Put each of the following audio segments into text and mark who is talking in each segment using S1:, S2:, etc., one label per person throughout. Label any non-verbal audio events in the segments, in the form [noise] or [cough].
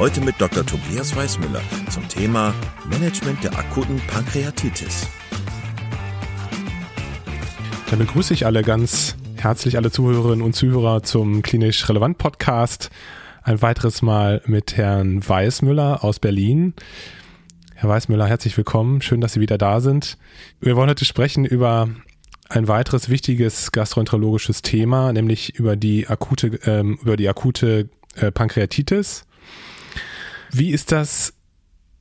S1: Heute mit Dr. Tobias Weißmüller zum Thema Management der akuten Pankreatitis.
S2: Dann begrüße ich alle ganz herzlich, alle Zuhörerinnen und Zuhörer zum Klinisch Relevant Podcast. Ein weiteres Mal mit Herrn Weißmüller aus Berlin. Herr Weißmüller, herzlich willkommen. Schön, dass Sie wieder da sind. Wir wollen heute sprechen über ein weiteres wichtiges gastroenterologisches Thema, nämlich über die akute, ähm, über die akute äh, Pankreatitis. Wie ist das?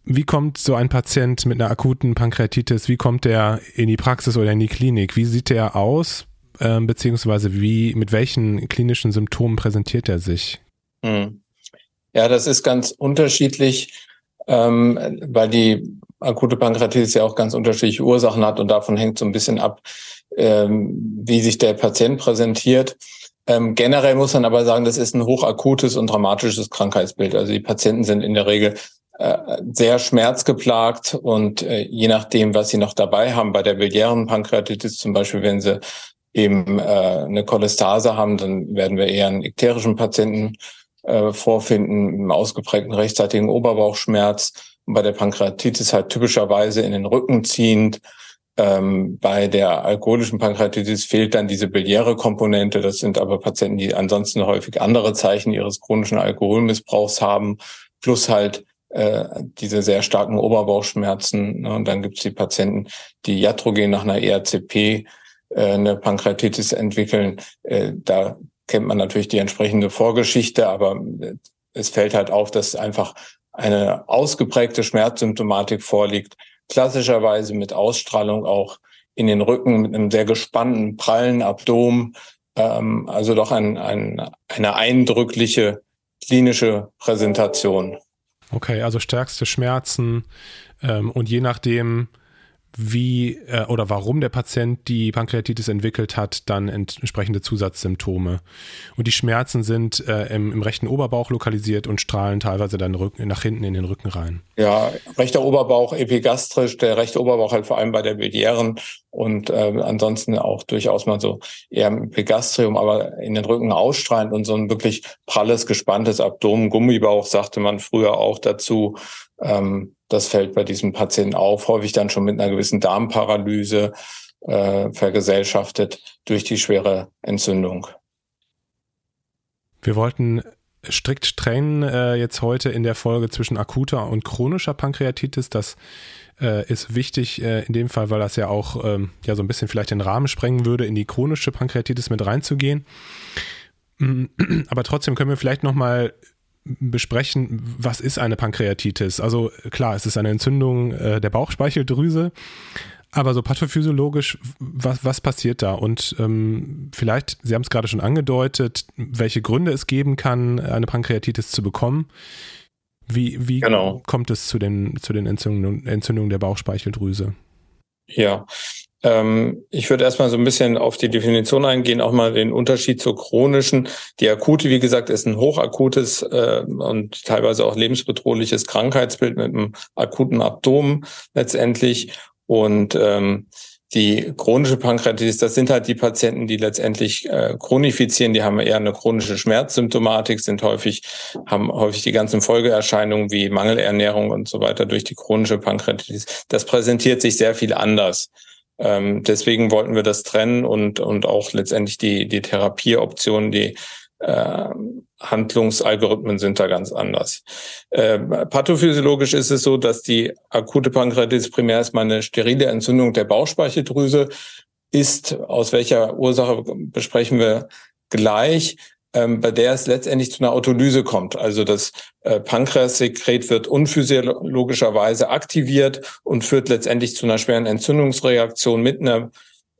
S2: Wie kommt so ein Patient mit einer akuten Pankreatitis, wie kommt der in die Praxis oder in die Klinik? Wie sieht der aus? Ähm, beziehungsweise wie, mit welchen klinischen Symptomen präsentiert er sich?
S3: Hm. Ja, das ist ganz unterschiedlich, ähm, weil die akute Pankreatitis ja auch ganz unterschiedliche Ursachen hat und davon hängt so ein bisschen ab, ähm, wie sich der Patient präsentiert. Ähm, generell muss man aber sagen, das ist ein hochakutes und dramatisches Krankheitsbild. Also die Patienten sind in der Regel äh, sehr schmerzgeplagt und äh, je nachdem, was sie noch dabei haben, bei der biliären Pankreatitis zum Beispiel, wenn sie eben äh, eine Cholestase haben, dann werden wir eher einen ikterischen Patienten äh, vorfinden, einen ausgeprägten rechtzeitigen Oberbauchschmerz. Und bei der Pankreatitis halt typischerweise in den Rücken ziehend, ähm, bei der alkoholischen Pankreatitis fehlt dann diese biliäre Komponente. Das sind aber Patienten, die ansonsten häufig andere Zeichen ihres chronischen Alkoholmissbrauchs haben, plus halt äh, diese sehr starken Oberbauchschmerzen. Ne? Und dann gibt es die Patienten, die iatrogen nach einer ERCP äh, eine Pankreatitis entwickeln. Äh, da kennt man natürlich die entsprechende Vorgeschichte, aber äh, es fällt halt auf, dass einfach eine ausgeprägte Schmerzsymptomatik vorliegt, klassischerweise mit Ausstrahlung auch in den Rücken mit einem sehr gespannten, prallen Abdomen. Ähm, also doch ein, ein, eine eindrückliche klinische Präsentation.
S2: Okay, also stärkste Schmerzen ähm, und je nachdem, wie äh, oder warum der Patient die Pankreatitis entwickelt hat, dann entsprechende Zusatzsymptome. Und die Schmerzen sind äh, im, im, rechten Oberbauch lokalisiert und strahlen teilweise dann Rücken, nach hinten in den Rücken rein.
S3: Ja, rechter Oberbauch epigastrisch, der rechte Oberbauch halt vor allem bei der biliären und äh, ansonsten auch durchaus mal so eher im Epigastrium, aber in den Rücken ausstrahlend und so ein wirklich pralles, gespanntes Abdomen, Gummibauch sagte man früher auch dazu. Ähm, das fällt bei diesem Patienten auf, häufig dann schon mit einer gewissen Darmparalyse äh, vergesellschaftet durch die schwere Entzündung.
S2: Wir wollten strikt trennen äh, jetzt heute in der Folge zwischen akuter und chronischer Pankreatitis. Das äh, ist wichtig äh, in dem Fall, weil das ja auch ähm, ja so ein bisschen vielleicht den Rahmen sprengen würde, in die chronische Pankreatitis mit reinzugehen. [clears throat] Aber trotzdem können wir vielleicht noch mal besprechen, was ist eine Pankreatitis? Also klar, es ist eine Entzündung äh, der Bauchspeicheldrüse, aber so pathophysiologisch, was, was passiert da? Und ähm, vielleicht, Sie haben es gerade schon angedeutet, welche Gründe es geben kann, eine Pankreatitis zu bekommen. Wie, wie genau. kommt es zu den, zu den Entzündungen, Entzündungen der Bauchspeicheldrüse?
S3: Ja, ich würde erstmal so ein bisschen auf die Definition eingehen, auch mal den Unterschied zur chronischen. Die akute, wie gesagt, ist ein hochakutes äh, und teilweise auch lebensbedrohliches Krankheitsbild mit einem akuten Abdomen letztendlich. Und ähm, die chronische Pankreatitis, das sind halt die Patienten, die letztendlich äh, chronifizieren, die haben eher eine chronische Schmerzsymptomatik, sind häufig, haben häufig die ganzen Folgeerscheinungen wie Mangelernährung und so weiter durch die chronische Pankreatitis. Das präsentiert sich sehr viel anders. Ähm, deswegen wollten wir das trennen und, und auch letztendlich die, die Therapieoptionen, die äh, Handlungsalgorithmen sind da ganz anders. Äh, pathophysiologisch ist es so, dass die akute Pankreatitis primär erstmal eine sterile Entzündung der Bauchspeicheldrüse ist. Aus welcher Ursache besprechen wir gleich ähm, bei der es letztendlich zu einer Autolyse kommt. Also das äh, Pankreassekret wird unphysiologischerweise aktiviert und führt letztendlich zu einer schweren Entzündungsreaktion mit einer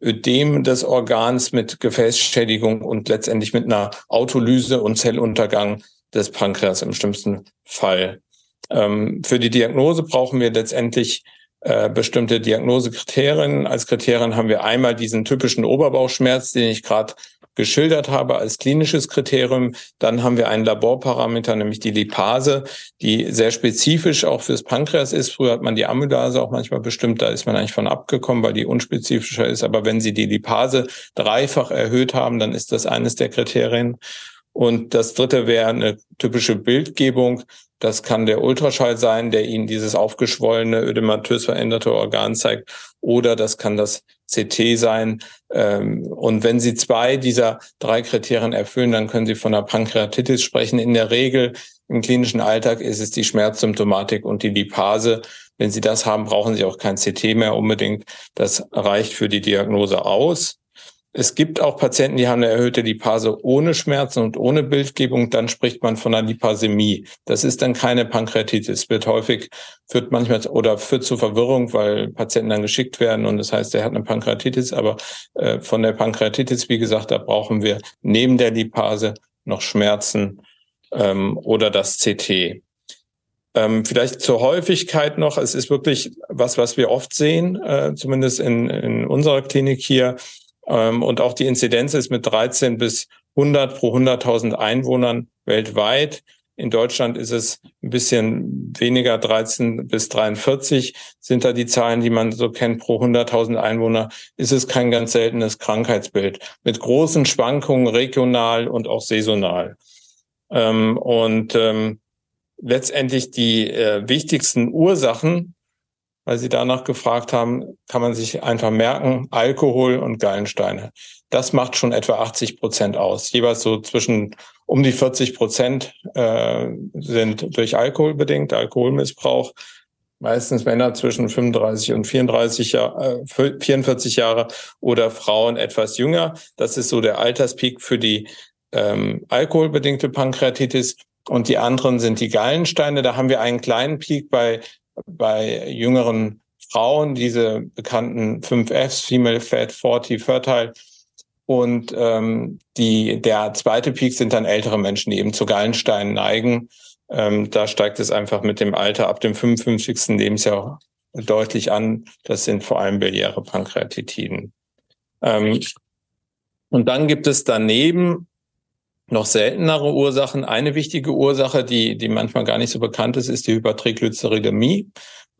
S3: Ödem des Organs, mit Gefäßschädigung und letztendlich mit einer Autolyse und Zelluntergang des Pankreas im schlimmsten Fall. Ähm, für die Diagnose brauchen wir letztendlich äh, bestimmte Diagnosekriterien. Als Kriterien haben wir einmal diesen typischen Oberbauchschmerz, den ich gerade geschildert habe als klinisches Kriterium. Dann haben wir einen Laborparameter, nämlich die Lipase, die sehr spezifisch auch fürs Pankreas ist. Früher hat man die Amylase auch manchmal bestimmt, da ist man eigentlich von abgekommen, weil die unspezifischer ist. Aber wenn Sie die Lipase dreifach erhöht haben, dann ist das eines der Kriterien. Und das dritte wäre eine typische Bildgebung. Das kann der Ultraschall sein, der Ihnen dieses aufgeschwollene, ödematös veränderte Organ zeigt. Oder das kann das CT sein. Ähm, und wenn Sie zwei dieser drei Kriterien erfüllen, dann können Sie von einer Pankreatitis sprechen. In der Regel im klinischen Alltag ist es die Schmerzsymptomatik und die Lipase. Wenn Sie das haben, brauchen Sie auch kein CT mehr unbedingt. Das reicht für die Diagnose aus. Es gibt auch Patienten, die haben eine erhöhte Lipase ohne Schmerzen und ohne Bildgebung. Dann spricht man von einer Lipasemie. Das ist dann keine Pankreatitis. Wird häufig, führt manchmal oder führt zu Verwirrung, weil Patienten dann geschickt werden und das heißt, er hat eine Pankreatitis. Aber äh, von der Pankreatitis, wie gesagt, da brauchen wir neben der Lipase noch Schmerzen ähm, oder das CT. Ähm, vielleicht zur Häufigkeit noch. Es ist wirklich was, was wir oft sehen, äh, zumindest in, in unserer Klinik hier und auch die Inzidenz ist mit 13 bis 100 pro 100.000 Einwohnern weltweit. In Deutschland ist es ein bisschen weniger, 13 bis 43 sind da die Zahlen, die man so kennt pro 100.000 Einwohner. Ist es kein ganz seltenes Krankheitsbild mit großen Schwankungen regional und auch saisonal. Ähm, und ähm, letztendlich die äh, wichtigsten Ursachen weil Sie danach gefragt haben, kann man sich einfach merken, Alkohol und Gallensteine. Das macht schon etwa 80 Prozent aus. Jeweils so zwischen um die 40 Prozent äh, sind durch Alkohol bedingt, Alkoholmissbrauch. Meistens Männer zwischen 35 und 34 Jahr, äh, 44 Jahre oder Frauen etwas jünger. Das ist so der Alterspeak für die ähm, alkoholbedingte Pankreatitis. Und die anderen sind die Gallensteine. Da haben wir einen kleinen Peak bei bei jüngeren Frauen, diese bekannten 5Fs, Female Fat, 40, Fertile. Und ähm, die, der zweite Peak sind dann ältere Menschen, die eben zu Gallensteinen neigen. Ähm, da steigt es einfach mit dem Alter ab dem 55. Lebensjahr deutlich an. Das sind vor allem biliäre Pankreatitiden. Ähm, und dann gibt es daneben noch seltenere Ursachen. Eine wichtige Ursache, die, die manchmal gar nicht so bekannt ist, ist die Hypertriglyceridämie.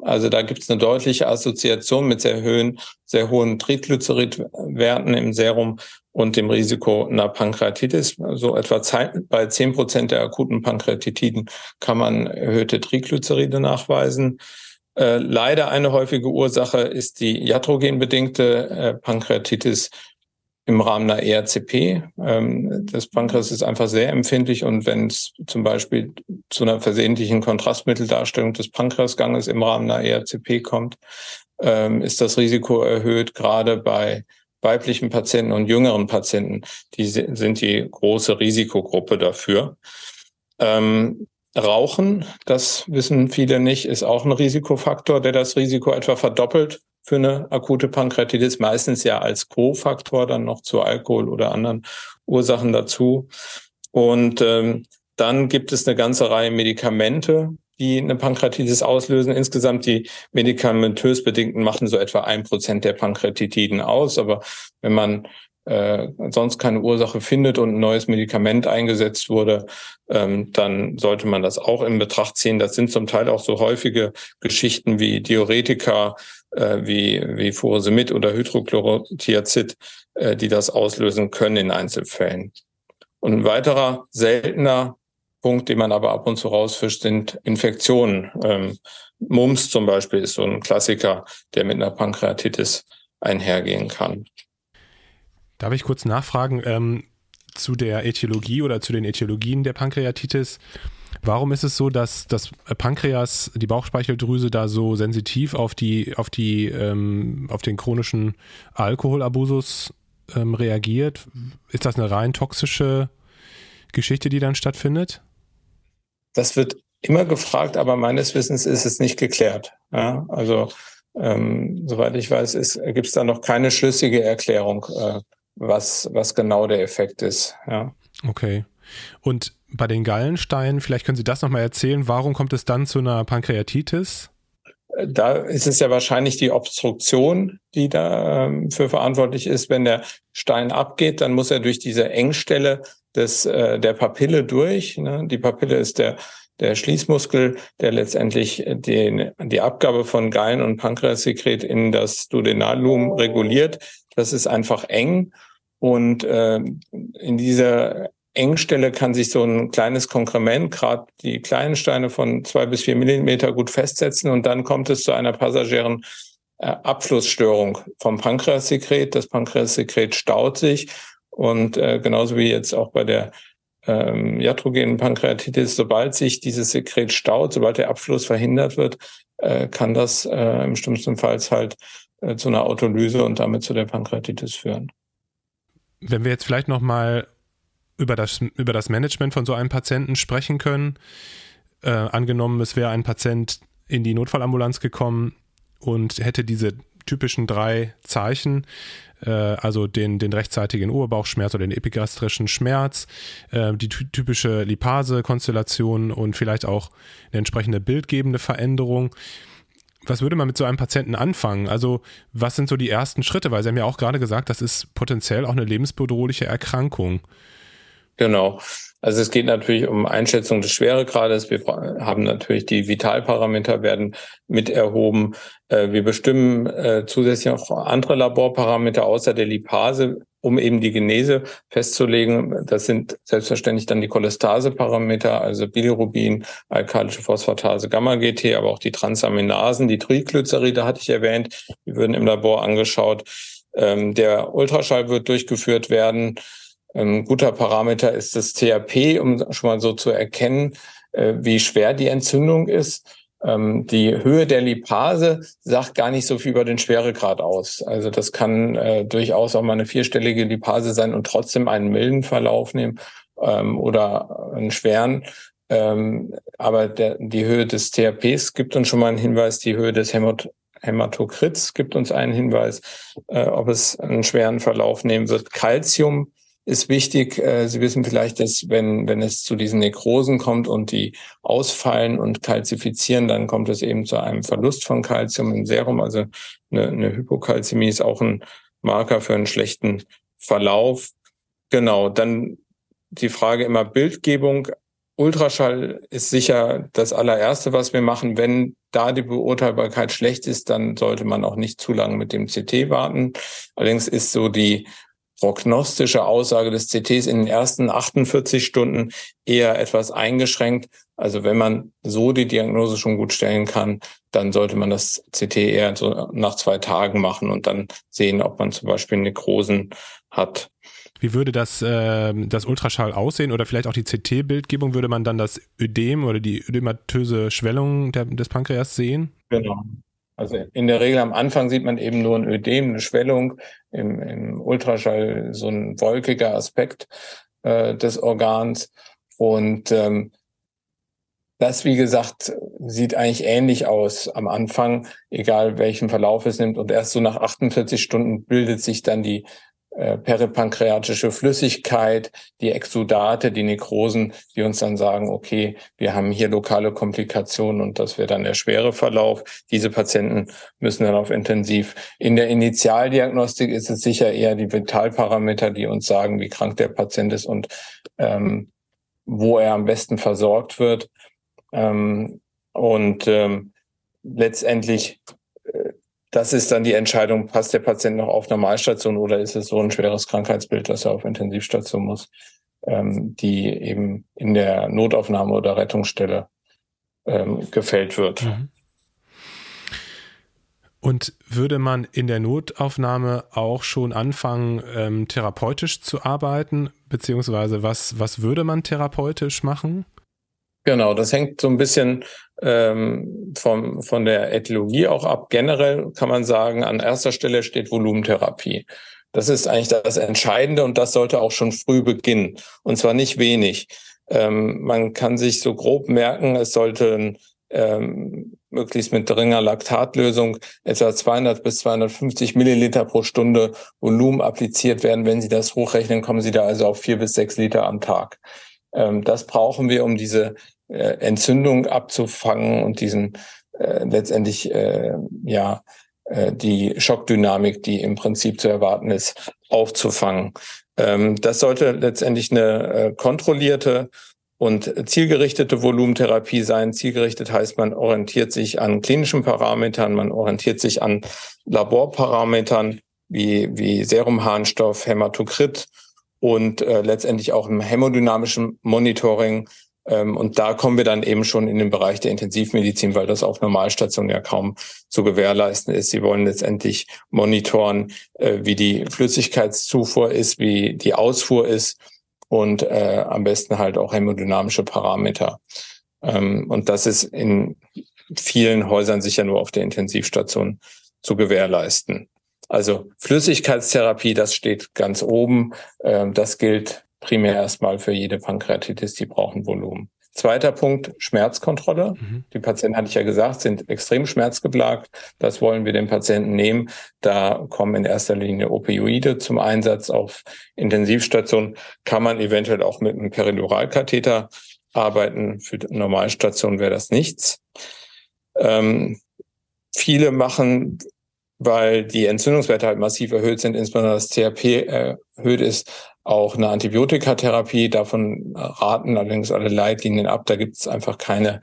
S3: Also da gibt es eine deutliche Assoziation mit sehr hohen, sehr hohen Triglyceridwerten im Serum und dem Risiko einer Pankreatitis. So etwa bei zehn Prozent der akuten Pankreatitiden kann man erhöhte Triglyceride nachweisen. Äh, leider eine häufige Ursache ist die iatrogenbedingte äh, Pankreatitis im Rahmen einer ERCP. Ähm, das Pankreas ist einfach sehr empfindlich und wenn es zum Beispiel zu einer versehentlichen Kontrastmitteldarstellung des Pankreasganges im Rahmen einer ERCP kommt, ähm, ist das Risiko erhöht, gerade bei weiblichen Patienten und jüngeren Patienten. Die sind die große Risikogruppe dafür. Ähm, Rauchen, das wissen viele nicht, ist auch ein Risikofaktor, der das Risiko etwa verdoppelt für eine akute Pankreatitis, meistens ja als Co-Faktor dann noch zu Alkohol oder anderen Ursachen dazu. Und ähm, dann gibt es eine ganze Reihe Medikamente, die eine Pankreatitis auslösen. Insgesamt die medikamentös bedingten machen so etwa ein Prozent der Pankreatitiden aus. Aber wenn man äh, sonst keine Ursache findet und ein neues Medikament eingesetzt wurde, ähm, dann sollte man das auch in Betracht ziehen. Das sind zum Teil auch so häufige Geschichten wie Diuretika, äh, wie, wie Furosemid oder Hydrochlorothiazid, äh, die das auslösen können in Einzelfällen. Und ein weiterer seltener Punkt, den man aber ab und zu rausfischt, sind Infektionen. Ähm, Mumps zum Beispiel ist so ein Klassiker, der mit einer Pankreatitis einhergehen kann.
S2: Darf ich kurz nachfragen ähm, zu der Äthiologie oder zu den Äthiologien der Pankreatitis? Warum ist es so, dass das Pankreas, die Bauchspeicheldrüse da so sensitiv auf die, auf die, ähm, auf den chronischen Alkoholabusus ähm, reagiert? Ist das eine rein toxische Geschichte, die dann stattfindet?
S3: Das wird immer gefragt, aber meines Wissens ist es nicht geklärt. Ja, also ähm, soweit ich weiß, gibt es da noch keine schlüssige Erklärung. Äh, was, was genau der Effekt ist. Ja.
S2: Okay. Und bei den Gallensteinen, vielleicht können Sie das nochmal erzählen, warum kommt es dann zu einer Pankreatitis?
S3: da ist es ja wahrscheinlich die Obstruktion, die da ähm, für verantwortlich ist. Wenn der Stein abgeht, dann muss er durch diese Engstelle des, äh, der Papille durch. Ne? Die Papille ist der, der Schließmuskel, der letztendlich den, die Abgabe von Gallen- und Pankreassekret in das Duodenallumen reguliert. Das ist einfach eng. Und äh, in dieser Engstelle kann sich so ein kleines Konkrement, gerade die kleinen Steine von zwei bis vier Millimeter gut festsetzen und dann kommt es zu einer passagieren äh, Abflussstörung vom Pankreassekret. Das Pankreassekret staut sich und äh, genauso wie jetzt auch bei der ähm, iatrogenen Pankreatitis, sobald sich dieses Sekret staut, sobald der Abfluss verhindert wird, äh, kann das äh, im schlimmsten Fall halt äh, zu einer Autolyse und damit zu der Pankreatitis führen.
S2: Wenn wir jetzt vielleicht noch mal über das, über das Management von so einem Patienten sprechen können. Äh, angenommen, es wäre ein Patient in die Notfallambulanz gekommen und hätte diese typischen drei Zeichen, äh, also den, den rechtzeitigen Oberbauchschmerz oder den epigastrischen Schmerz, äh, die typische Lipase-Konstellation und vielleicht auch eine entsprechende bildgebende Veränderung. Was würde man mit so einem Patienten anfangen? Also, was sind so die ersten Schritte? Weil Sie haben ja auch gerade gesagt, das ist potenziell auch eine lebensbedrohliche Erkrankung.
S3: Genau. Also es geht natürlich um Einschätzung des Schweregrades. Wir haben natürlich die Vitalparameter werden mit erhoben. Äh, wir bestimmen äh, zusätzlich noch andere Laborparameter außer der Lipase, um eben die Genese festzulegen. Das sind selbstverständlich dann die Cholestaseparameter, also Bilirubin, alkalische Phosphatase, Gamma-GT, aber auch die Transaminasen, die Triglyceride hatte ich erwähnt, die würden im Labor angeschaut. Ähm, der Ultraschall wird durchgeführt werden. Ein guter Parameter ist das THP, um schon mal so zu erkennen, äh, wie schwer die Entzündung ist. Ähm, die Höhe der Lipase sagt gar nicht so viel über den Schweregrad aus. Also das kann äh, durchaus auch mal eine vierstellige Lipase sein und trotzdem einen milden Verlauf nehmen ähm, oder einen schweren. Ähm, aber der, die Höhe des THPs gibt uns schon mal einen Hinweis. Die Höhe des Hämat Hämatokrits gibt uns einen Hinweis, äh, ob es einen schweren Verlauf nehmen wird. Calcium ist wichtig. Äh, Sie wissen vielleicht, dass wenn, wenn es zu diesen Nekrosen kommt und die ausfallen und kalzifizieren, dann kommt es eben zu einem Verlust von Kalzium im Serum. Also eine, eine Hypokalzämie ist auch ein Marker für einen schlechten Verlauf. Genau, dann die Frage immer Bildgebung. Ultraschall ist sicher das allererste, was wir machen. Wenn da die Beurteilbarkeit schlecht ist, dann sollte man auch nicht zu lange mit dem CT warten. Allerdings ist so die prognostische Aussage des CTs in den ersten 48 Stunden eher etwas eingeschränkt. Also wenn man so die Diagnose schon gut stellen kann, dann sollte man das CT eher so nach zwei Tagen machen und dann sehen, ob man zum Beispiel Nekrosen hat.
S2: Wie würde das, äh, das Ultraschall aussehen oder vielleicht auch die CT-Bildgebung? Würde man dann das Ödem oder die ödematöse Schwellung der, des Pankreas sehen?
S3: Genau. Also in der Regel am Anfang sieht man eben nur ein Ödem, eine Schwellung, im, im Ultraschall so ein wolkiger Aspekt äh, des Organs. Und ähm, das, wie gesagt, sieht eigentlich ähnlich aus am Anfang, egal welchen Verlauf es nimmt. Und erst so nach 48 Stunden bildet sich dann die äh, peripankreatische Flüssigkeit, die Exudate, die Nekrosen, die uns dann sagen, okay, wir haben hier lokale Komplikationen und das wäre dann der schwere Verlauf. Diese Patienten müssen dann auf Intensiv. In der Initialdiagnostik ist es sicher eher die Vitalparameter, die uns sagen, wie krank der Patient ist und ähm, wo er am besten versorgt wird. Ähm, und ähm, letztendlich das ist dann die Entscheidung, passt der Patient noch auf Normalstation oder ist es so ein schweres Krankheitsbild, dass er auf Intensivstation muss, ähm, die eben in der Notaufnahme oder Rettungsstelle ähm, gefällt wird. Mhm.
S2: Und würde man in der Notaufnahme auch schon anfangen, ähm, therapeutisch zu arbeiten? Beziehungsweise was, was würde man therapeutisch machen?
S3: Genau, das hängt so ein bisschen ähm, vom, von der Äthiologie auch ab. Generell kann man sagen, an erster Stelle steht Volumentherapie. Das ist eigentlich das Entscheidende und das sollte auch schon früh beginnen. Und zwar nicht wenig. Ähm, man kann sich so grob merken, es sollte ähm, möglichst mit geringer Laktatlösung etwa 200 bis 250 Milliliter pro Stunde Volumen appliziert werden. Wenn Sie das hochrechnen, kommen Sie da also auf vier bis sechs Liter am Tag. Ähm, das brauchen wir, um diese äh, Entzündung abzufangen und diesen äh, letztendlich äh, ja äh, die Schockdynamik, die im Prinzip zu erwarten ist, aufzufangen. Ähm, das sollte letztendlich eine äh, kontrollierte und zielgerichtete Volumentherapie sein. Zielgerichtet heißt, man orientiert sich an klinischen Parametern, man orientiert sich an Laborparametern wie, wie Serumharnstoff, Hämatokrit und äh, letztendlich auch im hämodynamischen Monitoring. Ähm, und da kommen wir dann eben schon in den Bereich der Intensivmedizin, weil das auf Normalstationen ja kaum zu gewährleisten ist. Sie wollen letztendlich monitoren, äh, wie die Flüssigkeitszufuhr ist, wie die Ausfuhr ist und äh, am besten halt auch hämodynamische Parameter. Ähm, und das ist in vielen Häusern sicher nur auf der Intensivstation zu gewährleisten. Also Flüssigkeitstherapie, das steht ganz oben. Ähm, das gilt primär erstmal für jede Pankreatitis, die brauchen Volumen. Zweiter Punkt, Schmerzkontrolle. Mhm. Die Patienten, hatte ich ja gesagt, sind extrem schmerzgeplagt. Das wollen wir den Patienten nehmen. Da kommen in erster Linie Opioide zum Einsatz. Auf Intensivstation kann man eventuell auch mit einem Periduralkatheter arbeiten. Für Normalstation wäre das nichts. Ähm, viele machen weil die Entzündungswerte halt massiv erhöht sind, insbesondere das CRP erhöht ist, auch eine Antibiotikatherapie. Davon raten allerdings alle Leitlinien ab. Da gibt es einfach keine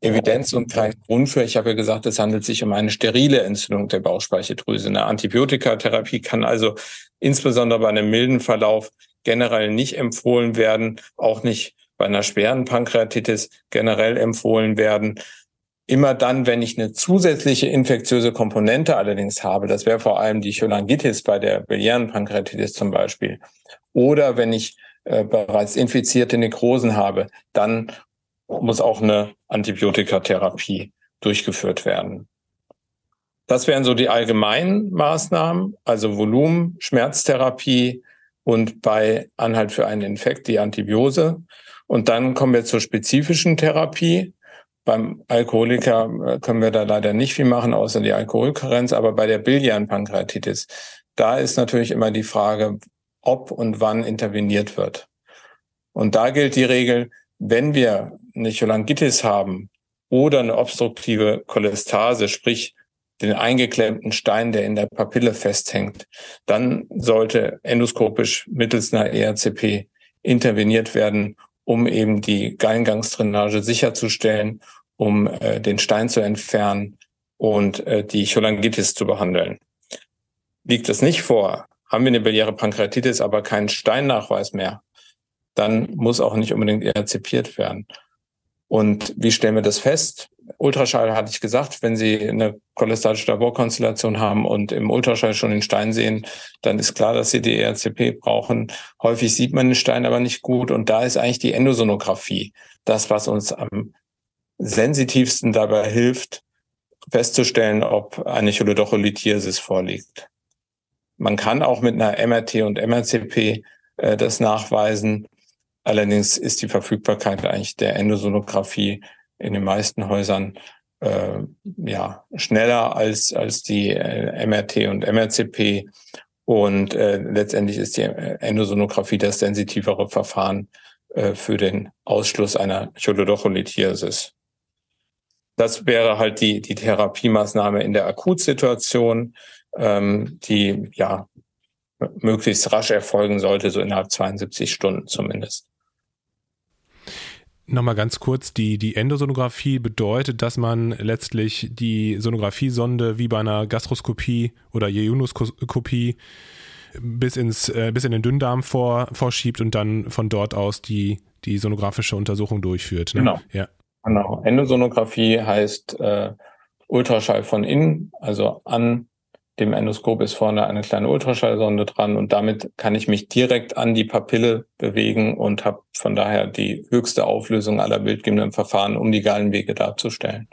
S3: Evidenz und keinen Grund für. Ich habe ja gesagt, es handelt sich um eine sterile Entzündung der Bauchspeicheldrüse. Eine Antibiotikatherapie kann also insbesondere bei einem milden Verlauf generell nicht empfohlen werden, auch nicht bei einer schweren Pankreatitis generell empfohlen werden. Immer dann, wenn ich eine zusätzliche infektiöse Komponente allerdings habe, das wäre vor allem die Cholangitis bei der biliären Pankreatitis zum Beispiel, oder wenn ich äh, bereits infizierte Nekrosen habe, dann muss auch eine Antibiotikatherapie durchgeführt werden. Das wären so die allgemeinen Maßnahmen, also Volumen, Schmerztherapie und bei Anhalt für einen Infekt die Antibiose. Und dann kommen wir zur spezifischen Therapie. Beim Alkoholiker äh, können wir da leider nicht viel machen, außer die Alkoholkarenz. Aber bei der Biliarenpankreatitis, da ist natürlich immer die Frage, ob und wann interveniert wird. Und da gilt die Regel, wenn wir eine Cholangitis haben oder eine obstruktive Cholestase, sprich den eingeklemmten Stein, der in der Papille festhängt, dann sollte endoskopisch mittels einer ERCP interveniert werden, um eben die Gallengangstrainage sicherzustellen, um äh, den Stein zu entfernen und äh, die Cholangitis zu behandeln. Liegt es nicht vor, haben wir eine biliäre Pankreatitis, aber keinen Steinnachweis mehr, dann muss auch nicht unbedingt erzipiert werden. Und wie stellen wir das fest? Ultraschall hatte ich gesagt, wenn Sie eine cholestatische Laborkonstellation haben und im Ultraschall schon den Stein sehen, dann ist klar, dass Sie die ERCP brauchen. Häufig sieht man den Stein aber nicht gut und da ist eigentlich die Endosonographie das, was uns am sensitivsten dabei hilft, festzustellen, ob eine Cholodocholithiasis vorliegt. Man kann auch mit einer MRT und MRCP äh, das nachweisen. Allerdings ist die Verfügbarkeit eigentlich der Endosonographie in den meisten Häusern äh, ja schneller als als die äh, MRT und MRCP und äh, letztendlich ist die Endosonographie das sensitivere Verfahren äh, für den Ausschluss einer Cholodocholithiasis. Das wäre halt die die Therapiemaßnahme in der Akutsituation, ähm, die ja möglichst rasch erfolgen sollte, so innerhalb 72 Stunden zumindest.
S2: Nochmal ganz kurz, die, die Endosonographie bedeutet, dass man letztlich die Sonographiesonde wie bei einer Gastroskopie oder Jejunoskopie bis ins äh, bis in den Dünndarm vor, vorschiebt und dann von dort aus die die sonografische Untersuchung durchführt.
S3: Ne? Genau. Ja. Genau. Endosonographie heißt äh, Ultraschall von innen, also an dem Endoskop ist vorne eine kleine Ultraschallsonde dran und damit kann ich mich direkt an die Papille bewegen und habe von daher die höchste Auflösung aller bildgebenden Verfahren, um die Gallenwege darzustellen.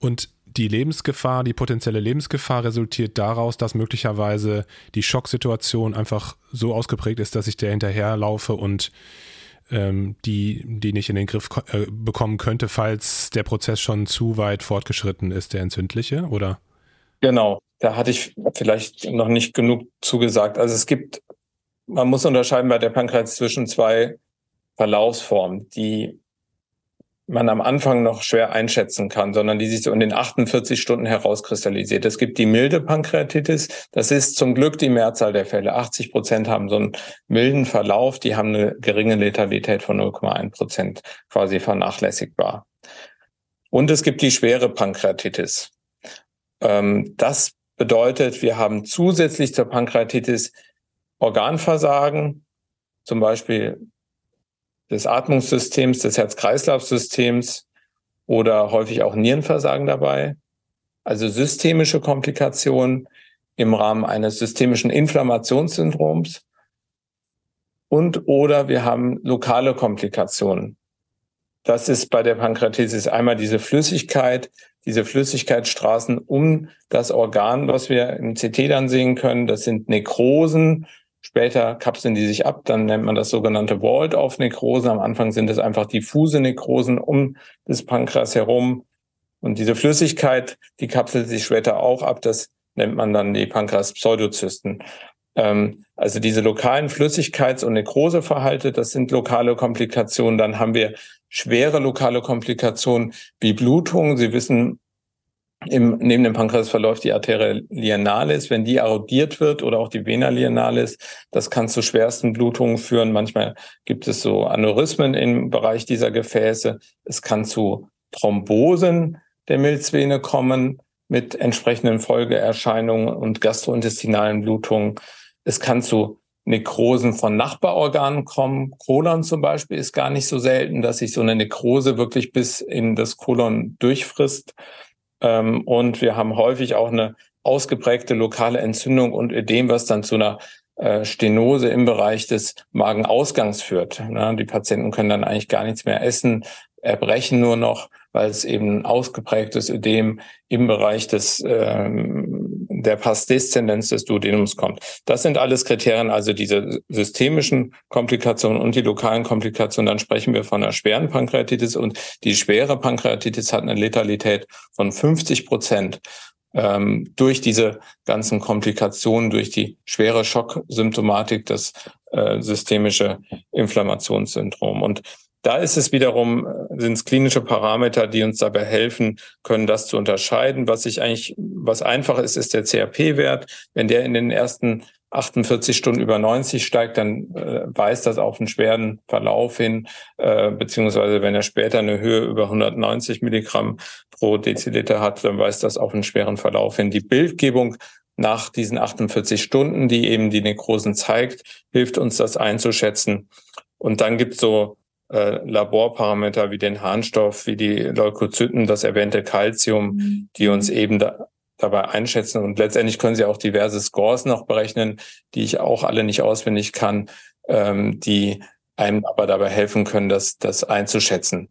S2: Und die Lebensgefahr, die potenzielle Lebensgefahr resultiert daraus, dass möglicherweise die Schocksituation einfach so ausgeprägt ist, dass ich der hinterherlaufe und ähm, die, die nicht in den Griff äh, bekommen könnte, falls der Prozess schon zu weit fortgeschritten ist, der entzündliche, oder?
S3: Genau, da hatte ich vielleicht noch nicht genug zugesagt. Also es gibt, man muss unterscheiden bei der Pankreatitis zwischen zwei Verlaufsformen. Die man am Anfang noch schwer einschätzen kann, sondern die sich so in den 48 Stunden herauskristallisiert. Es gibt die milde Pankreatitis. Das ist zum Glück die Mehrzahl der Fälle. 80 Prozent haben so einen milden Verlauf. Die haben eine geringe Letalität von 0,1 Prozent, quasi vernachlässigbar. Und es gibt die schwere Pankreatitis. Ähm, das bedeutet, wir haben zusätzlich zur Pankreatitis Organversagen, zum Beispiel des Atmungssystems, des Herz-Kreislauf-Systems oder häufig auch Nierenversagen dabei. Also systemische Komplikationen im Rahmen eines systemischen Inflammationssyndroms. Und oder wir haben lokale Komplikationen. Das ist bei der Pankreatitis einmal diese Flüssigkeit, diese Flüssigkeitsstraßen um das Organ, was wir im CT dann sehen können. Das sind Nekrosen, Später kapseln die sich ab, dann nennt man das sogenannte Walled-off-Nekrosen. Am Anfang sind es einfach diffuse Nekrosen um das Pankreas herum. Und diese Flüssigkeit, die kapselt sich später auch ab. Das nennt man dann die Pankreas-Pseudozysten. Ähm, also diese lokalen Flüssigkeits- und Nekroseverhalte, das sind lokale Komplikationen. Dann haben wir schwere lokale Komplikationen wie Blutung. Sie wissen, im, neben dem Pankreas verläuft die Arteria lienalis. Wenn die erodiert wird oder auch die Vena lienalis, das kann zu schwersten Blutungen führen. Manchmal gibt es so Aneurysmen im Bereich dieser Gefäße. Es kann zu Thrombosen der Milzvene kommen mit entsprechenden Folgeerscheinungen und gastrointestinalen Blutungen. Es kann zu Nekrosen von Nachbarorganen kommen. Kolon zum Beispiel ist gar nicht so selten, dass sich so eine Nekrose wirklich bis in das Kolon durchfrisst. Ähm, und wir haben häufig auch eine ausgeprägte lokale Entzündung und Ödem, was dann zu einer äh, Stenose im Bereich des Magenausgangs führt. Ne? Die Patienten können dann eigentlich gar nichts mehr essen, erbrechen nur noch, weil es eben ausgeprägtes Ödem im Bereich des ähm, der Passdeszendenz des Duodenums kommt. Das sind alles Kriterien, also diese systemischen Komplikationen und die lokalen Komplikationen. Dann sprechen wir von einer schweren Pankreatitis und die schwere Pankreatitis hat eine Letalität von 50 Prozent ähm, durch diese ganzen Komplikationen, durch die schwere Schocksymptomatik, das äh, systemische Inflammationssyndrom. Und da ist es wiederum, äh, sind es klinische Parameter, die uns dabei helfen können, das zu unterscheiden. Was ich eigentlich, was einfach ist, ist der CRP-Wert. Wenn der in den ersten 48 Stunden über 90 steigt, dann äh, weist das auf einen schweren Verlauf hin, äh, beziehungsweise wenn er später eine Höhe über 190 Milligramm pro Deziliter hat, dann weist das auf einen schweren Verlauf hin. Die Bildgebung nach diesen 48 Stunden, die eben die Nekrosen zeigt, hilft uns das einzuschätzen. Und dann gibt es so äh, Laborparameter wie den Harnstoff, wie die Leukozyten, das erwähnte Calcium, mhm. die uns eben da, dabei einschätzen. Und letztendlich können Sie auch diverse Scores noch berechnen, die ich auch alle nicht auswendig kann, ähm, die einem aber dabei helfen können, das, das einzuschätzen.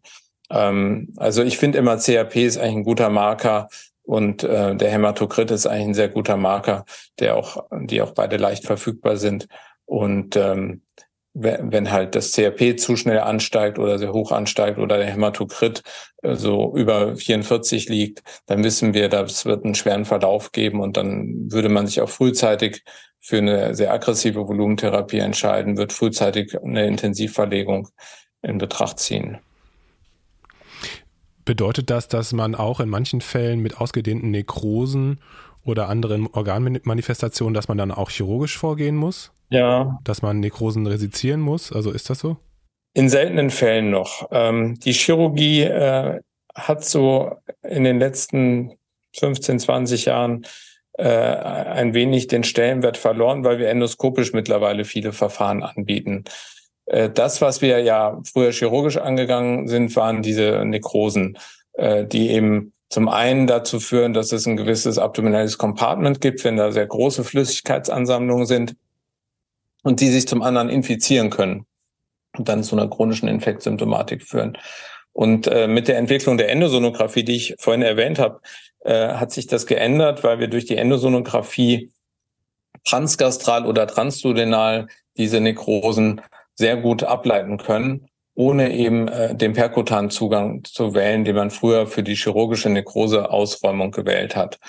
S3: Ähm, also ich finde immer, CRP ist eigentlich ein guter Marker und äh, der Hämatokrit ist eigentlich ein sehr guter Marker, der auch, die auch beide leicht verfügbar sind. Und ähm, wenn halt das CRP zu schnell ansteigt oder sehr hoch ansteigt oder der Hämatokrit äh, so über 44 liegt, dann wissen wir, das wird einen schweren Verlauf geben und dann würde man sich auch frühzeitig für eine sehr aggressive Volumentherapie entscheiden, wird frühzeitig eine Intensivverlegung in Betracht ziehen.
S2: Bedeutet das, dass man auch in manchen Fällen mit ausgedehnten Nekrosen oder anderen Organmanifestationen, dass man dann auch chirurgisch vorgehen muss?
S3: Ja.
S2: Dass man Nekrosen resizieren muss? Also ist das so?
S3: In seltenen Fällen noch. Ähm, die Chirurgie äh, hat so in den letzten 15, 20 Jahren äh, ein wenig den Stellenwert verloren, weil wir endoskopisch mittlerweile viele Verfahren anbieten. Äh, das, was wir ja früher chirurgisch angegangen sind, waren diese Nekrosen, äh, die eben zum einen dazu führen, dass es ein gewisses abdominales Compartment gibt, wenn da sehr große Flüssigkeitsansammlungen sind und die sich zum anderen infizieren können und dann zu einer chronischen Infektsymptomatik führen. Und äh, mit der Entwicklung der Endosonographie, die ich vorhin erwähnt habe, äh, hat sich das geändert, weil wir durch die Endosonographie transgastral oder transduodenal diese Nekrosen sehr gut ableiten können ohne eben äh, den perkutanen Zugang zu wählen, den man früher für die chirurgische Nekrose-Ausräumung gewählt hat.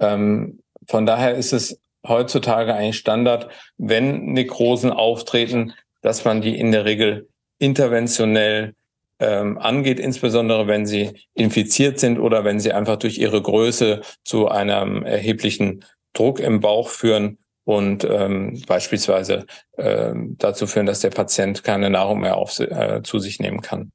S3: Ähm, von daher ist es heutzutage eigentlich Standard, wenn Nekrosen auftreten, dass man die in der Regel interventionell ähm, angeht, insbesondere wenn sie infiziert sind oder wenn sie einfach durch ihre Größe zu einem erheblichen Druck im Bauch führen und ähm, beispielsweise ähm, dazu führen, dass der Patient keine Nahrung mehr auf, äh, zu sich nehmen kann.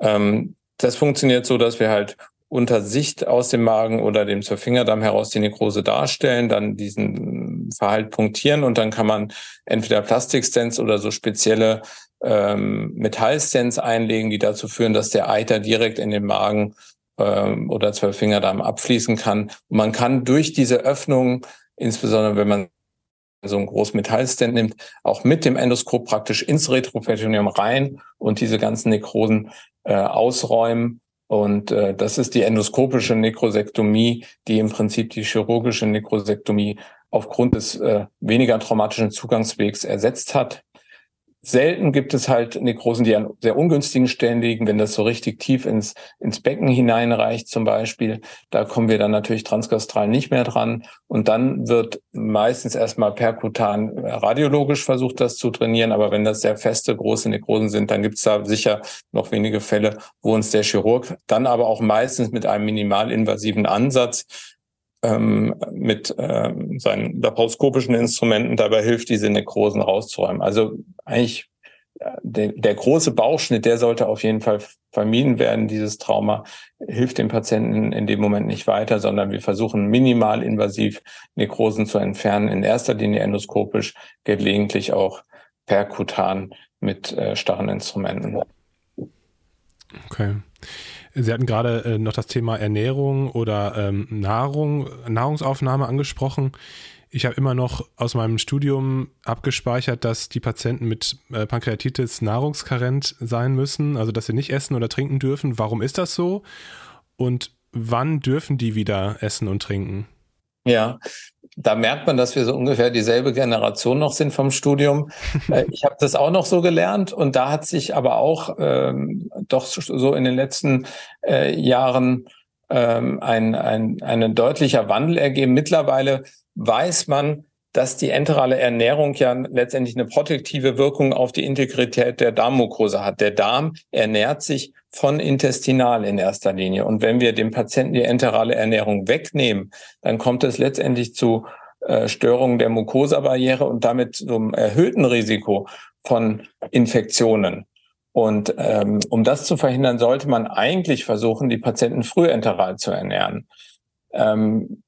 S3: Ähm, das funktioniert so, dass wir halt unter Sicht aus dem Magen oder dem zur Fingerdarm heraus die Nekrose darstellen, dann diesen Verhalt punktieren und dann kann man entweder Plastikstents oder so spezielle ähm, Metallstents einlegen, die dazu führen, dass der Eiter direkt in den Magen ähm, oder Zwölffingerdarm abfließen kann. Und man kann durch diese Öffnung, insbesondere wenn man so einen großen Metallstent nimmt, auch mit dem Endoskop praktisch ins Retroperitoneum rein und diese ganzen Nekrosen äh, ausräumen. Und äh, das ist die endoskopische Nekrosektomie, die im Prinzip die chirurgische Nekrosektomie aufgrund des äh, weniger traumatischen Zugangswegs ersetzt hat. Selten gibt es halt Nekrosen, die an sehr ungünstigen Stellen liegen, wenn das so richtig tief ins, ins Becken hineinreicht zum Beispiel. Da kommen wir dann natürlich transgastral nicht mehr dran. Und dann wird meistens erstmal perkutan radiologisch versucht, das zu trainieren. Aber wenn das sehr feste, große Nekrosen sind, dann gibt es da sicher noch wenige Fälle, wo uns der Chirurg dann aber auch meistens mit einem minimalinvasiven Ansatz ähm, mit ähm, seinen laparoskopischen Instrumenten dabei hilft, diese Nekrosen rauszuräumen. Also eigentlich der, der große Bauchschnitt, der sollte auf jeden Fall vermieden werden. Dieses Trauma hilft dem Patienten in dem Moment nicht weiter, sondern wir versuchen minimal invasiv Nekrosen zu entfernen, in erster Linie endoskopisch, gelegentlich auch perkutan mit äh, starren Instrumenten.
S2: Okay. Sie hatten gerade äh, noch das Thema Ernährung oder ähm, Nahrung, Nahrungsaufnahme angesprochen. Ich habe immer noch aus meinem Studium abgespeichert, dass die Patienten mit äh, Pankreatitis nahrungskarent sein müssen, also dass sie nicht essen oder trinken dürfen. Warum ist das so? Und wann dürfen die wieder essen und trinken?
S3: Ja, da merkt man, dass wir so ungefähr dieselbe Generation noch sind vom Studium. [laughs] Äh, ich habe das auch noch so gelernt und da hat sich aber auch ähm, doch so in den letzten äh, Jahren ähm, ein, ein, ein deutlicher Wandel ergeben. Mittlerweile weiß man, dass die enterale Ernährung ja letztendlich eine protektive Wirkung auf die Integrität der Darmmukrose hat. Der Darm ernährt sich von intestinal in erster Linie. Und wenn wir dem Patienten die enterale Ernährung wegnehmen, dann kommt es letztendlich zu äh, Störungen der Mukosabarriere und damit zum erhöhten Risiko von Infektionen. Und ähm, um das zu verhindern, sollte man eigentlich versuchen, die Patienten frühenteral zu ernähren. Ähm,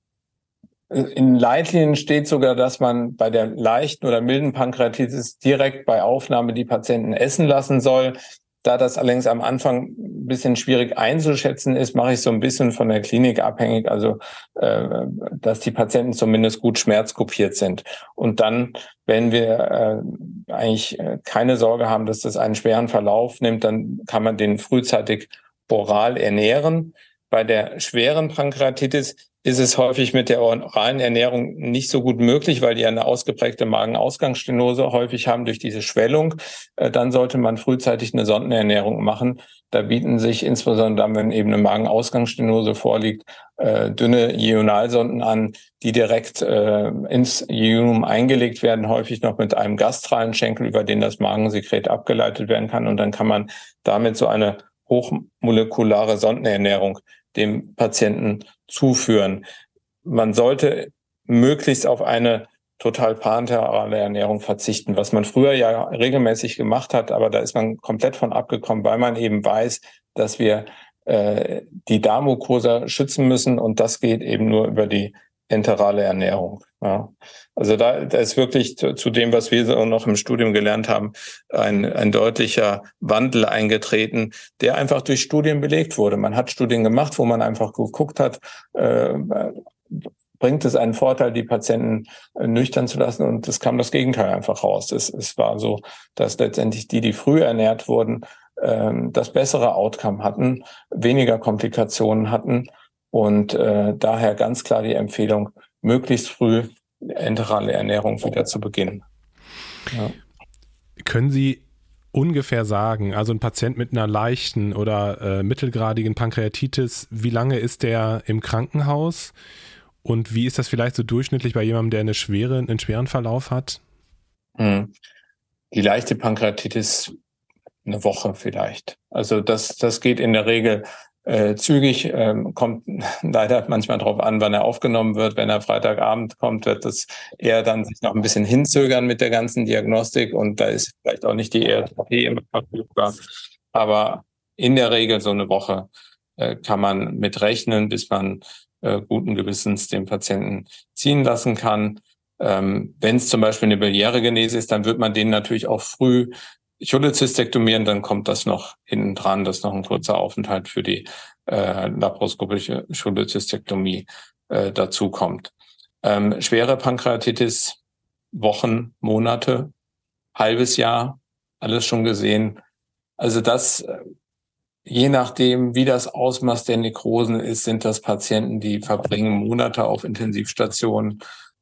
S3: in Leitlinien steht sogar, dass man bei der leichten oder milden Pankreatitis direkt bei Aufnahme die Patienten essen lassen soll. Da das allerdings am Anfang ein bisschen schwierig einzuschätzen ist, mache ich so ein bisschen von der Klinik abhängig, also äh, dass die Patienten zumindest gut schmerzkopiert sind. Und dann, wenn wir äh, eigentlich äh, keine Sorge haben, dass das einen schweren Verlauf nimmt, dann kann man den frühzeitig oral ernähren. Bei der schweren Pankreatitis ist es häufig mit der oralen Ernährung nicht so gut möglich, weil die eine ausgeprägte Magenausgangsstenose häufig haben durch diese Schwellung. Äh, dann sollte man frühzeitig eine Sondenernährung machen. Da bieten sich insbesondere dann, wenn eben eine Magenausgangsstenose vorliegt, äh, dünne Ionalsonden an, die direkt äh, ins Ionum eingelegt werden, häufig noch mit einem gastralen Schenkel, über den das Magensekret abgeleitet werden kann. Und dann kann man damit so eine hochmolekulare Sondenernährung dem Patienten zuführen. Man sollte möglichst auf eine total parenterale Ernährung verzichten, was man früher ja regelmäßig gemacht hat, aber da ist man komplett von abgekommen, weil man eben weiß, dass wir äh, die Darmmucosa schützen müssen und das geht eben nur über die enterale Ernährung. Ja. Also da, da ist wirklich zu, zu, dem, was wir so noch im Studium gelernt haben, ein, ein deutlicher Wandel eingetreten, der einfach durch Studien belegt wurde. Man hat Studien gemacht, wo man einfach geguckt hat, äh, bringt es einen Vorteil, die Patienten äh, nüchtern zu lassen und es kam das Gegenteil einfach raus. Es, es war so, dass letztendlich die, die früh ernährt wurden, äh, das bessere Outcome hatten, weniger Komplikationen hatten und äh, daher ganz klar die Empfehlung, möglichst früh enterale Ernährung wieder zu beginnen.
S2: Ja. Können Sie ungefähr sagen, also ein Patient mit einer leichten oder äh, mittelgradigen Pankreatitis, wie lange ist der im Krankenhaus und wie ist das vielleicht so durchschnittlich bei jemandem, der eine schwere, einen schweren Verlauf hat?
S3: Hm. Die leichte Pankreatitis eine Woche vielleicht. Also das, das geht in der Regel äh, zügig, ähm, kommt [laughs] leider manchmal darauf an, wann er aufgenommen wird. Wenn er Freitagabend kommt, wird das eher dann sich noch ein bisschen hinzögern mit der ganzen Diagnostik und da ist vielleicht auch nicht die ERTP immer verfügbar. Aber in der Regel so eine Woche äh, kann man mit rechnen, bis man äh, guten Gewissens den Patienten ziehen lassen kann. Ähm, Wenn es zum Beispiel eine biliäre Genese ist, dann wird man den natürlich auch früh Cholecystektomieren, dann kommt das noch hinten dran, dass noch ein kurzer Aufenthalt für die äh, laparoskopische Cholecystektomie äh, dazu kommt. Ähm, schwere Pankreatitis, Wochen, Monate, halbes Jahr, alles schon gesehen. Also das, äh, je nachdem, wie das Ausmaß der Nekrosen ist, sind das Patienten, die verbringen Monate auf Intensivstationen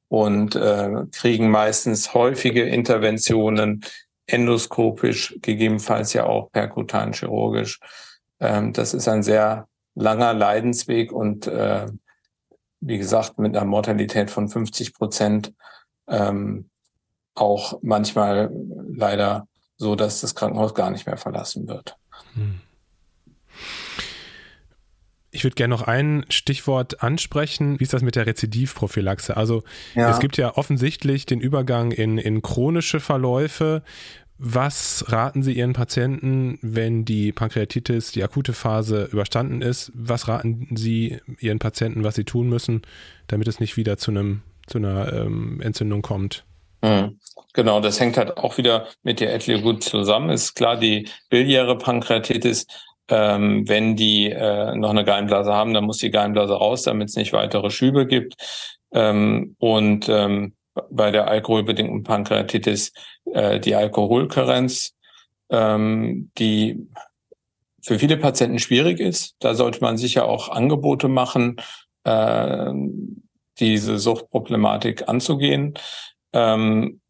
S3: und äh, kriegen meistens häufige Interventionen, endoskopisch, gegebenenfalls ja auch perkutan chirurgisch. Ähm, das ist ein sehr langer Leidensweg und äh, wie gesagt mit einer Mortalität von 50 Prozent ähm, auch manchmal leider so, dass das Krankenhaus gar nicht mehr verlassen wird. Hm.
S2: Ich würde gerne noch ein Stichwort ansprechen. Wie ist das mit der Rezidivprophylaxe? Also ja. es gibt ja offensichtlich den Übergang in, in chronische Verläufe. Was raten Sie Ihren Patienten, wenn die Pankreatitis, die akute Phase überstanden ist? Was raten Sie Ihren Patienten, was sie tun müssen, damit es nicht wieder zu einem zu einer ähm, Entzündung kommt?
S3: Mhm. Genau, das hängt halt auch wieder mit der Ethlie gut zusammen. Ist klar, die biliäre Pankreatitis ähm, wenn die äh, noch eine Gallenblase haben, dann muss die Gallenblase raus, damit es nicht weitere Schübe gibt. Ähm, und ähm, bei der alkoholbedingten Pankreatitis äh, die Alkoholkarenz, ähm, die für viele Patienten schwierig ist. Da sollte man sicher auch Angebote machen, äh, diese Suchtproblematik anzugehen. Ähm,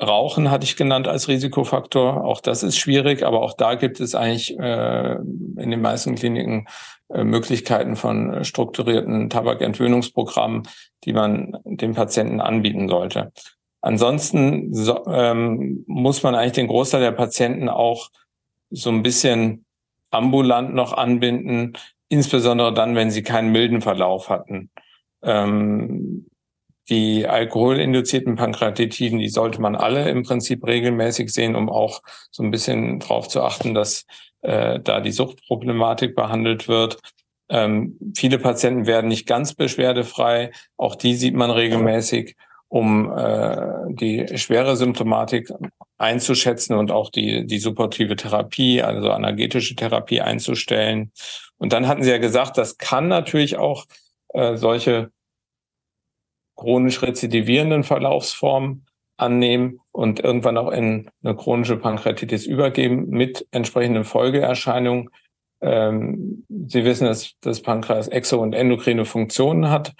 S3: Rauchen hatte ich genannt als Risikofaktor. Auch das ist schwierig, aber auch da gibt es eigentlich äh, in den meisten Kliniken äh, Möglichkeiten von strukturierten Tabakentwöhnungsprogrammen, die man dem Patienten anbieten sollte. Ansonsten so, ähm, muss man eigentlich den Großteil der Patienten auch so ein bisschen ambulant noch anbinden, insbesondere dann, wenn sie keinen milden Verlauf hatten. Ähm, die alkoholinduzierten Pankreatitiden, die sollte man alle im Prinzip regelmäßig sehen, um auch so ein bisschen darauf zu achten, dass äh, da die Suchtproblematik behandelt wird. Ähm, viele Patienten werden nicht ganz beschwerdefrei. Auch die sieht man regelmäßig, um äh, die schwere Symptomatik einzuschätzen und auch die, die supportive Therapie, also analgetische Therapie einzustellen. Und dann hatten Sie ja gesagt, das kann natürlich auch äh, solche chronisch rezidivierenden Verlaufsformen annehmen und irgendwann auch in eine chronische Pankreatitis übergeben mit entsprechenden Folgeerscheinungen. Ähm, Sie wissen, dass das Pankreas exo- und endokrine Funktionen hat.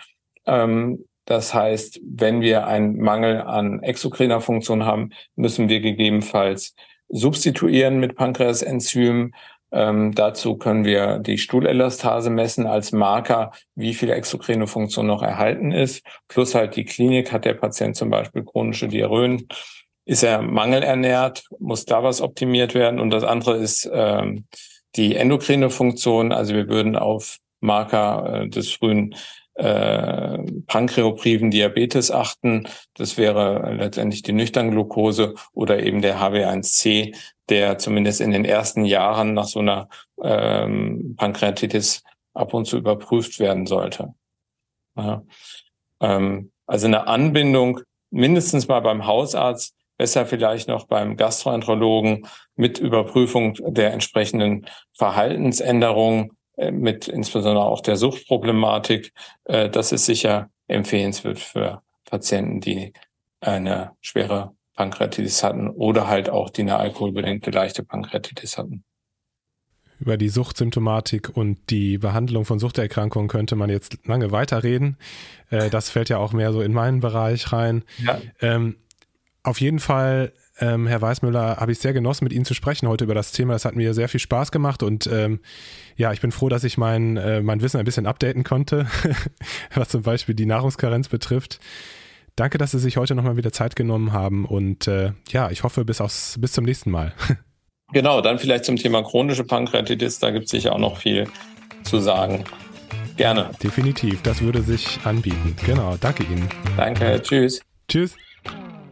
S3: Ähm, das heißt, wenn wir einen Mangel an exokriner Funktion haben, müssen wir gegebenenfalls substituieren mit Pankreasenzymen ähm, dazu können wir die Stuhlelastase messen als Marker, wie viel exokrine Funktion noch erhalten ist. Plus halt die Klinik, hat der Patient zum Beispiel chronische Diarrhoen, ist er mangelernährt, muss da was optimiert werden. Und das andere ist ähm, die endokrine Funktion. Also wir würden auf Marker äh, des frühen äh, pankreopriven Diabetes achten. Das wäre letztendlich die Nüchternglucose oder eben der HB1C, der zumindest in den ersten Jahren nach so einer ähm, Pankreatitis ab und zu überprüft werden sollte. Ja. Ähm, also eine Anbindung mindestens mal beim Hausarzt, besser vielleicht noch beim Gastroenterologen mit Überprüfung der entsprechenden Verhaltensänderungen, mit insbesondere auch der Suchtproblematik. Äh, das ist sicher empfehlenswert für Patienten, die eine schwere Pankreatitis hatten oder halt auch die eine alkoholbedingte leichte Pankreatitis hatten.
S2: Über die Suchtsymptomatik und die Behandlung von Suchterkrankungen könnte man jetzt lange weiterreden. Äh, das fällt ja auch mehr so in meinen Bereich rein. Ja. Ähm, auf jeden Fall, ähm, Herr Weißmüller, habe ich sehr genossen, mit Ihnen zu sprechen heute über das Thema. Es hat mir sehr viel Spaß gemacht und ähm, ja, ich bin froh, dass ich mein, äh, mein Wissen ein bisschen updaten konnte, [laughs] was zum Beispiel die Nahrungskarenz betrifft. Danke, dass Sie sich heute nochmal wieder Zeit genommen haben und äh, ja, ich hoffe bis, aus, bis zum nächsten Mal. [laughs]
S3: Genau, dann vielleicht zum Thema chronische Pankreatitis, da gibt es sicher auch noch viel zu sagen. Gerne.
S2: Definitiv, das würde sich anbieten. Genau, danke Ihnen.
S3: Danke, tschüss.
S2: Tschüss.